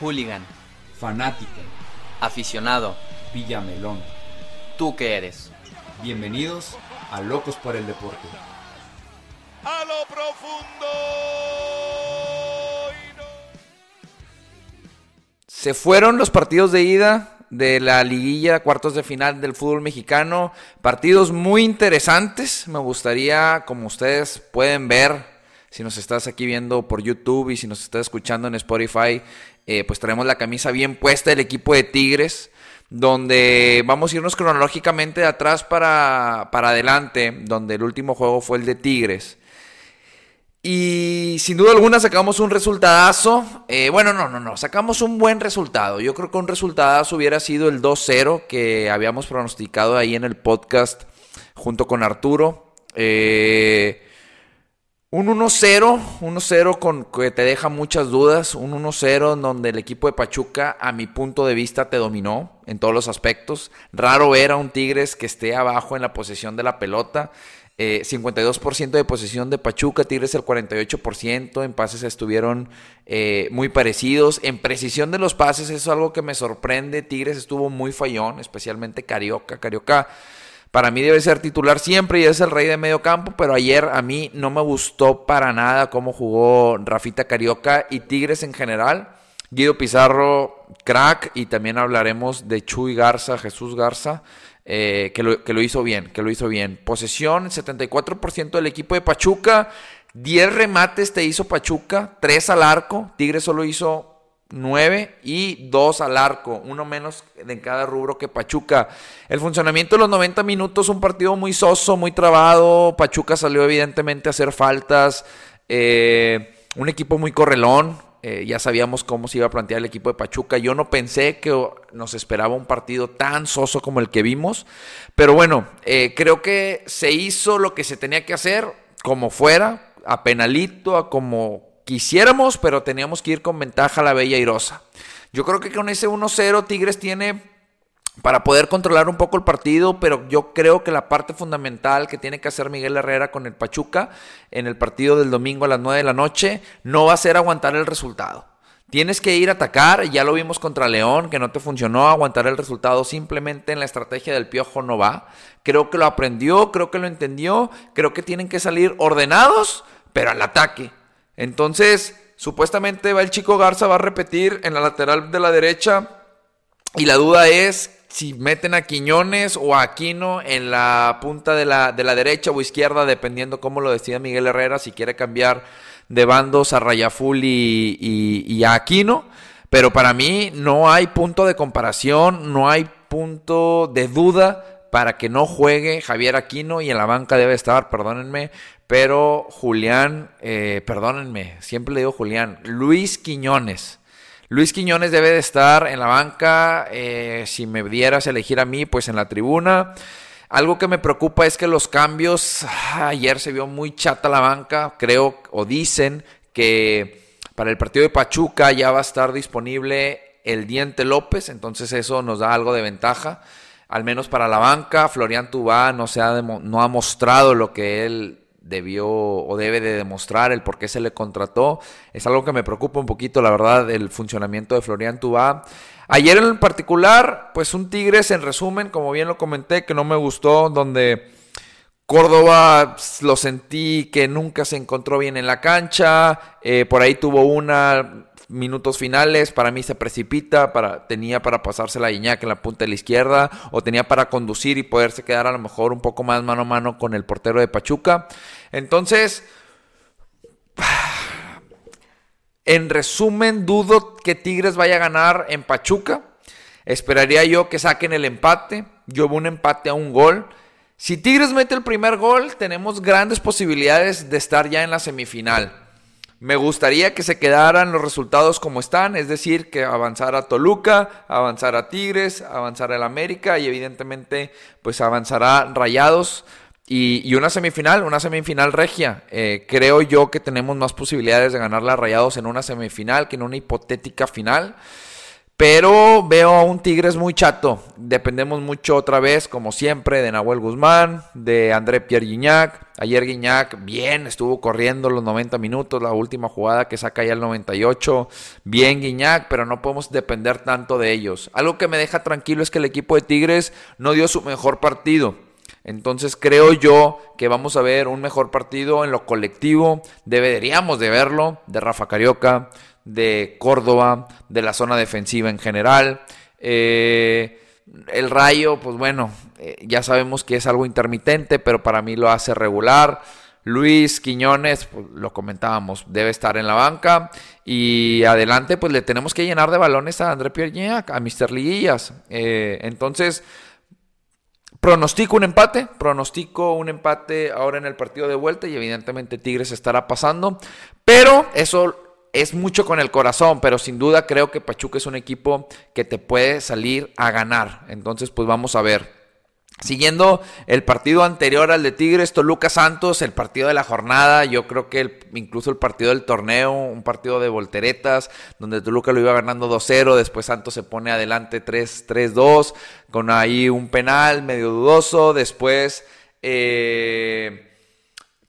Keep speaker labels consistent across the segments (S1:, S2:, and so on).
S1: Hooligan.
S2: Fanático.
S1: Aficionado.
S2: Villamelón.
S1: ¿Tú qué eres?
S2: Bienvenidos a Locos por el Deporte.
S3: A lo profundo.
S4: Se fueron los partidos de ida de la liguilla, cuartos de final del fútbol mexicano. Partidos muy interesantes. Me gustaría, como ustedes pueden ver, si nos estás aquí viendo por YouTube y si nos estás escuchando en Spotify, eh, pues traemos la camisa bien puesta del equipo de Tigres, donde vamos a irnos cronológicamente de atrás para, para adelante, donde el último juego fue el de Tigres. Y sin duda alguna sacamos un resultadazo. Eh, bueno, no, no, no. Sacamos un buen resultado. Yo creo que un resultadazo hubiera sido el 2-0 que habíamos pronosticado ahí en el podcast junto con Arturo. Eh, un 1-0, 1-0 con que te deja muchas dudas, un 1-0 en donde el equipo de Pachuca, a mi punto de vista, te dominó en todos los aspectos. Raro ver a un Tigres que esté abajo en la posesión de la pelota. 52% eh, de posesión de Pachuca, Tigres el 48%, en pases estuvieron eh, muy parecidos, en precisión de los pases, eso es algo que me sorprende, Tigres estuvo muy fallón, especialmente Carioca, Carioca para mí debe ser titular siempre y es el rey de medio campo, pero ayer a mí no me gustó para nada cómo jugó Rafita Carioca y Tigres en general. Guido Pizarro, crack, y también hablaremos de Chuy Garza, Jesús Garza, eh, que, lo, que lo hizo bien, que lo hizo bien. Posesión, 74% del equipo de Pachuca, 10 remates te hizo Pachuca, 3 al arco, Tigres solo hizo 9 y 2 al arco, uno menos en cada rubro que Pachuca. El funcionamiento de los 90 minutos, un partido muy soso, muy trabado. Pachuca salió evidentemente a hacer faltas. Eh, un equipo muy correlón. Eh, ya sabíamos cómo se iba a plantear el equipo de Pachuca. Yo no pensé que nos esperaba un partido tan soso como el que vimos. Pero bueno, eh, creo que se hizo lo que se tenía que hacer, como fuera, a penalito, a como quisiéramos, pero teníamos que ir con ventaja a la Bella Irosa. Yo creo que con ese 1-0 Tigres tiene para poder controlar un poco el partido, pero yo creo que la parte fundamental que tiene que hacer Miguel Herrera con el Pachuca en el partido del domingo a las 9 de la noche no va a ser aguantar el resultado. Tienes que ir a atacar, ya lo vimos contra León, que no te funcionó, aguantar el resultado simplemente en la estrategia del piojo no va. Creo que lo aprendió, creo que lo entendió, creo que tienen que salir ordenados, pero al ataque. Entonces, supuestamente va el chico Garza, va a repetir en la lateral de la derecha. Y la duda es si meten a Quiñones o a Aquino en la punta de la, de la derecha o izquierda, dependiendo cómo lo decida Miguel Herrera, si quiere cambiar de bandos a Rayaful y, y a Aquino. Pero para mí no hay punto de comparación, no hay punto de duda para que no juegue Javier Aquino y en la banca debe estar, perdónenme, pero Julián, eh, perdónenme, siempre le digo Julián, Luis Quiñones. Luis Quiñones debe de estar en la banca, eh, si me dieras elegir a mí, pues en la tribuna. Algo que me preocupa es que los cambios, ah, ayer se vio muy chata la banca, creo o dicen que para el partido de Pachuca ya va a estar disponible el Diente López, entonces eso nos da algo de ventaja, al menos para la banca. Florian Tubá no, se ha, no ha mostrado lo que él debió o debe de demostrar el por qué se le contrató. Es algo que me preocupa un poquito, la verdad, el funcionamiento de Florian Tubá. Ayer en particular, pues un Tigres en resumen, como bien lo comenté, que no me gustó, donde Córdoba lo sentí que nunca se encontró bien en la cancha, eh, por ahí tuvo una minutos finales, para mí se precipita, para, tenía para pasarse la Iñak en la punta de la izquierda, o tenía para conducir y poderse quedar a lo mejor un poco más mano a mano con el portero de Pachuca. Entonces, en resumen, dudo que Tigres vaya a ganar en Pachuca. Esperaría yo que saquen el empate. Yo veo un empate a un gol. Si Tigres mete el primer gol, tenemos grandes posibilidades de estar ya en la semifinal. Me gustaría que se quedaran los resultados como están, es decir, que avanzara Toluca, avanzara Tigres, avanzara el América y evidentemente pues avanzará Rayados. Y, una semifinal, una semifinal regia. Eh, creo yo que tenemos más posibilidades de ganar la Rayados en una semifinal que en una hipotética final. Pero veo a un Tigres muy chato. Dependemos mucho otra vez, como siempre, de Nahuel Guzmán, de André Pierre. Ayer Guignac bien, estuvo corriendo los 90 minutos, la última jugada que saca ya el 98. Bien Guignac, pero no podemos depender tanto de ellos. Algo que me deja tranquilo es que el equipo de Tigres no dio su mejor partido. Entonces creo yo que vamos a ver un mejor partido en lo colectivo. Deberíamos de verlo de Rafa Carioca, de Córdoba, de la zona defensiva en general. Eh, el Rayo, pues bueno, eh, ya sabemos que es algo intermitente, pero para mí lo hace regular. Luis Quiñones, pues, lo comentábamos, debe estar en la banca. Y adelante, pues le tenemos que llenar de balones a André Pierre a Mr. Liguillas. Eh, entonces, pronostico un empate, pronostico un empate ahora en el partido de vuelta y evidentemente Tigres estará pasando. Pero eso es mucho con el corazón, pero sin duda creo que Pachuca es un equipo que te puede salir a ganar. Entonces, pues vamos a ver. Siguiendo el partido anterior al de Tigres, Toluca Santos, el partido de la jornada, yo creo que incluso el partido del torneo, un partido de volteretas, donde Toluca lo iba ganando 2-0, después Santos se pone adelante 3-2, con ahí un penal medio dudoso, después... Eh,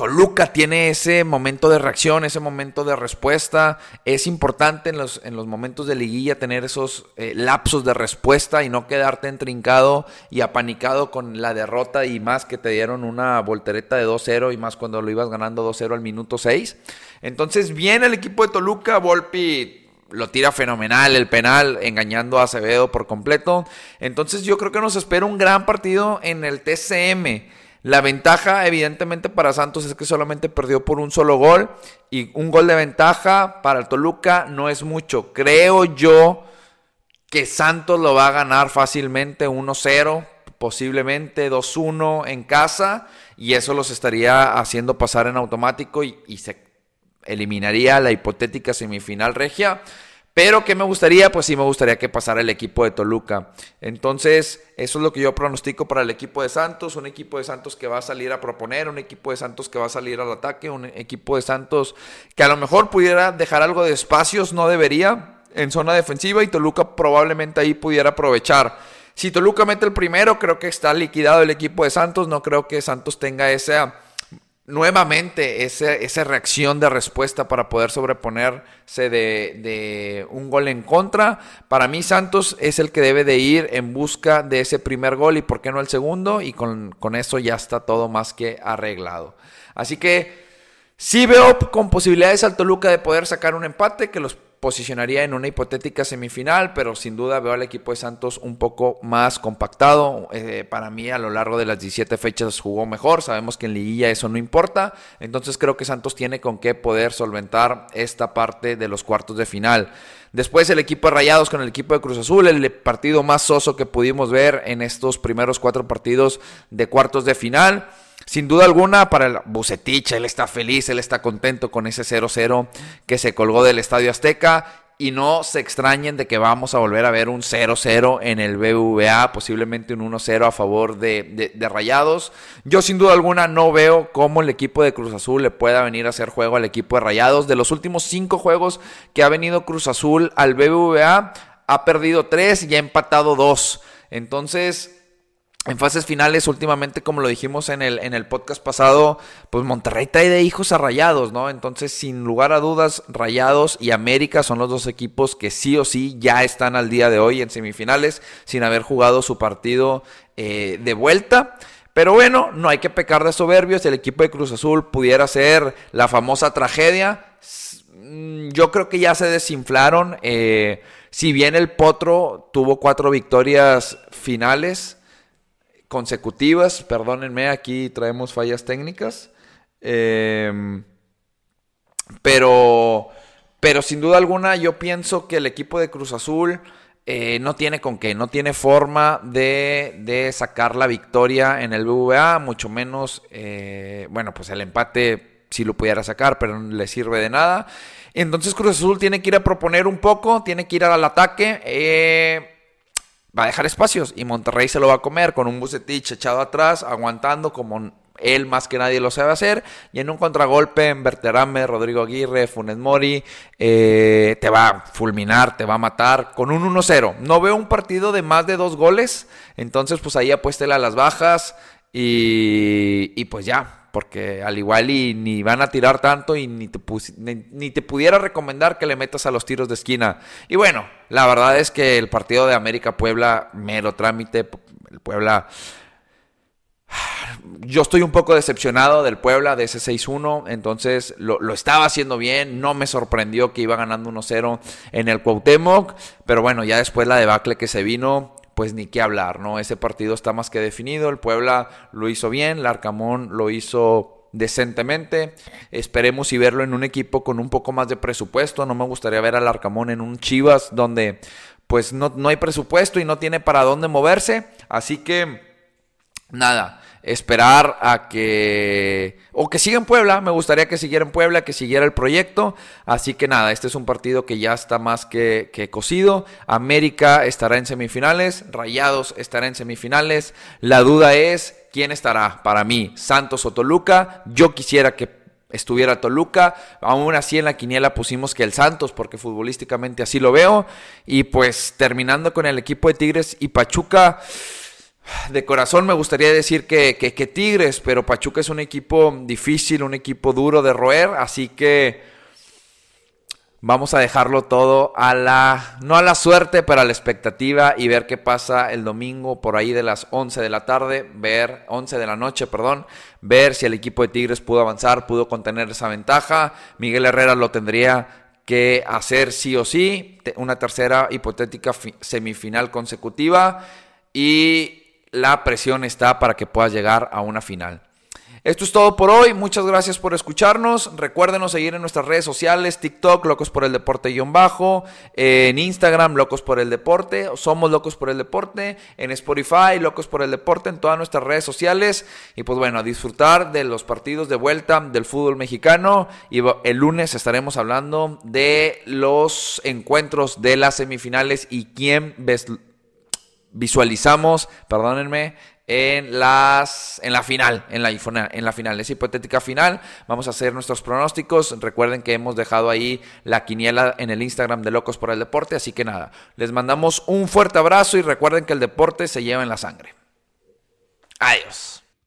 S4: Toluca tiene ese momento de reacción, ese momento de respuesta. Es importante en los, en los momentos de liguilla tener esos eh, lapsos de respuesta y no quedarte entrincado y apanicado con la derrota y más que te dieron una voltereta de 2-0 y más cuando lo ibas ganando 2-0 al minuto 6. Entonces viene el equipo de Toluca, Volpi lo tira fenomenal el penal, engañando a Acevedo por completo. Entonces yo creo que nos espera un gran partido en el TCM. La ventaja, evidentemente, para Santos es que solamente perdió por un solo gol. Y un gol de ventaja para el Toluca no es mucho. Creo yo que Santos lo va a ganar fácilmente 1-0, posiblemente 2-1 en casa. Y eso los estaría haciendo pasar en automático y, y se eliminaría la hipotética semifinal regia. Pero ¿qué me gustaría? Pues sí me gustaría que pasara el equipo de Toluca. Entonces, eso es lo que yo pronostico para el equipo de Santos. Un equipo de Santos que va a salir a proponer, un equipo de Santos que va a salir al ataque, un equipo de Santos que a lo mejor pudiera dejar algo de espacios, no debería, en zona defensiva y Toluca probablemente ahí pudiera aprovechar. Si Toluca mete el primero, creo que está liquidado el equipo de Santos. No creo que Santos tenga esa nuevamente esa reacción de respuesta para poder sobreponerse de, un gol en contra. Para mí Santos es el que debe de ir en busca de ese primer gol y por qué no el segundo y con, con eso ya está todo más que arreglado. Así que sí veo con posibilidades al Toluca de poder sacar un empate que los posicionaría en una hipotética semifinal, pero sin duda veo al equipo de Santos un poco más compactado. Eh, para mí a lo largo de las 17 fechas jugó mejor, sabemos que en liguilla eso no importa, entonces creo que Santos tiene con qué poder solventar esta parte de los cuartos de final. Después el equipo de Rayados con el equipo de Cruz Azul, el partido más soso que pudimos ver en estos primeros cuatro partidos de cuartos de final. Sin duda alguna, para el Bucetich, él está feliz, él está contento con ese 0-0 que se colgó del Estadio Azteca. Y no se extrañen de que vamos a volver a ver un 0-0 en el BBVA, posiblemente un 1-0 a favor de, Rayados. Yo sin duda alguna no veo cómo el equipo de Cruz Azul le pueda venir a hacer juego al equipo de Rayados. De los últimos cinco juegos que ha venido Cruz Azul al BBVA, ha perdido tres y ha empatado dos. Entonces, en fases finales, últimamente, como lo dijimos en el, en el podcast pasado, pues Monterrey trae de hijos a Rayados, ¿no? Entonces, sin lugar a dudas, Rayados y América son los dos equipos que sí o sí ya están al día de hoy en semifinales, sin haber jugado su partido eh, de vuelta. Pero bueno, no hay que pecar de soberbios. El equipo de Cruz Azul pudiera ser la famosa tragedia. Mm, yo creo que ya se desinflaron. Eh, si bien el Potro tuvo cuatro victorias finales consecutivas. Perdónenme, aquí traemos fallas técnicas. Em, pero, pero sin duda alguna yo pienso que el equipo de Cruz Azul eh, no tiene con qué, no tiene forma de, de, sacar la victoria en el BVA, mucho menos, eh, bueno, pues el empate sí lo pudiera sacar, pero no le sirve de nada. Entonces Cruz Azul tiene que ir a proponer un poco, tiene que ir al ataque. Eh, va a dejar espacios y Monterrey se lo va a comer con un Bucetich echado atrás, aguantando como él más que nadie lo sabe hacer. Y en un contragolpe, en Berterame, Rodrigo Aguirre, Funes Mori, eh, te va a fulminar, te va a matar con un 1-0. No veo un partido de más de dos goles. Entonces, pues ahí apuéstela a las bajas. Y, pues ya, porque al igual y ni van a tirar tanto y ni te, ni, te, pudiera recomendar que le metas a los tiros de esquina. Y bueno, la verdad es que el partido de América Puebla, mero trámite, el Puebla... Yo estoy un poco decepcionado del Puebla de ese 6-1, entonces lo, lo, estaba haciendo bien, no me sorprendió que iba ganando 1-0 en el Cuauhtémoc, pero bueno, ya después la debacle que se vino, pues ni qué hablar, ¿no? Ese partido está más que definido, el Puebla lo hizo bien, Larcamón lo hizo decentemente. Esperemos y verlo en un equipo con un poco más de presupuesto. No me gustaría ver al Arcamón en un Chivas donde pues no, no hay presupuesto y no tiene para dónde moverse. Así que nada, esperar a que o que siga en Puebla, me gustaría que siguiera en Puebla, que siguiera el proyecto, así que nada, este es un partido que ya está más que, que cocido, América estará en semifinales, Rayados estará en semifinales, la duda es quién estará para mí, Santos o Toluca, yo quisiera que estuviera Toluca. Aún así en la quiniela pusimos que el Santos, porque futbolísticamente así lo veo. Y pues terminando con el equipo de Tigres y Pachuca, de corazón me gustaría decir que, que, Tigres, pero Pachuca es un equipo difícil, un equipo duro de roer, así que vamos a dejarlo todo a la, no a la suerte, pero a la expectativa y ver qué pasa el domingo por ahí de las 11 de la tarde, ver, 11 de la noche, perdón, ver si el equipo de Tigres pudo avanzar, pudo contener esa ventaja. Miguel Herrera lo tendría que hacer sí o sí, una tercera hipotética semifinal consecutiva y la presión está para que puedas llegar a una final. Esto es todo por hoy. Muchas gracias por escucharnos. Recuérdenos seguir en nuestras redes sociales: TikTok, Locos por el Deporte-Bajo, en Instagram, Locos por el Deporte, Somos Locos por el Deporte, en Spotify, Locos por el Deporte, en todas nuestras redes sociales. Y pues bueno, a disfrutar de los partidos de vuelta del fútbol mexicano. Y el lunes estaremos hablando de los encuentros de las semifinales y quién ves visualizamos, perdónenme, en las en la final, en la en la final, esa hipotética final. Vamos a hacer nuestros pronósticos. Recuerden que hemos dejado ahí la quiniela en el Instagram de Locos por el Deporte, así que nada, les mandamos un fuerte abrazo y recuerden que el deporte se lleva en la sangre. Adiós.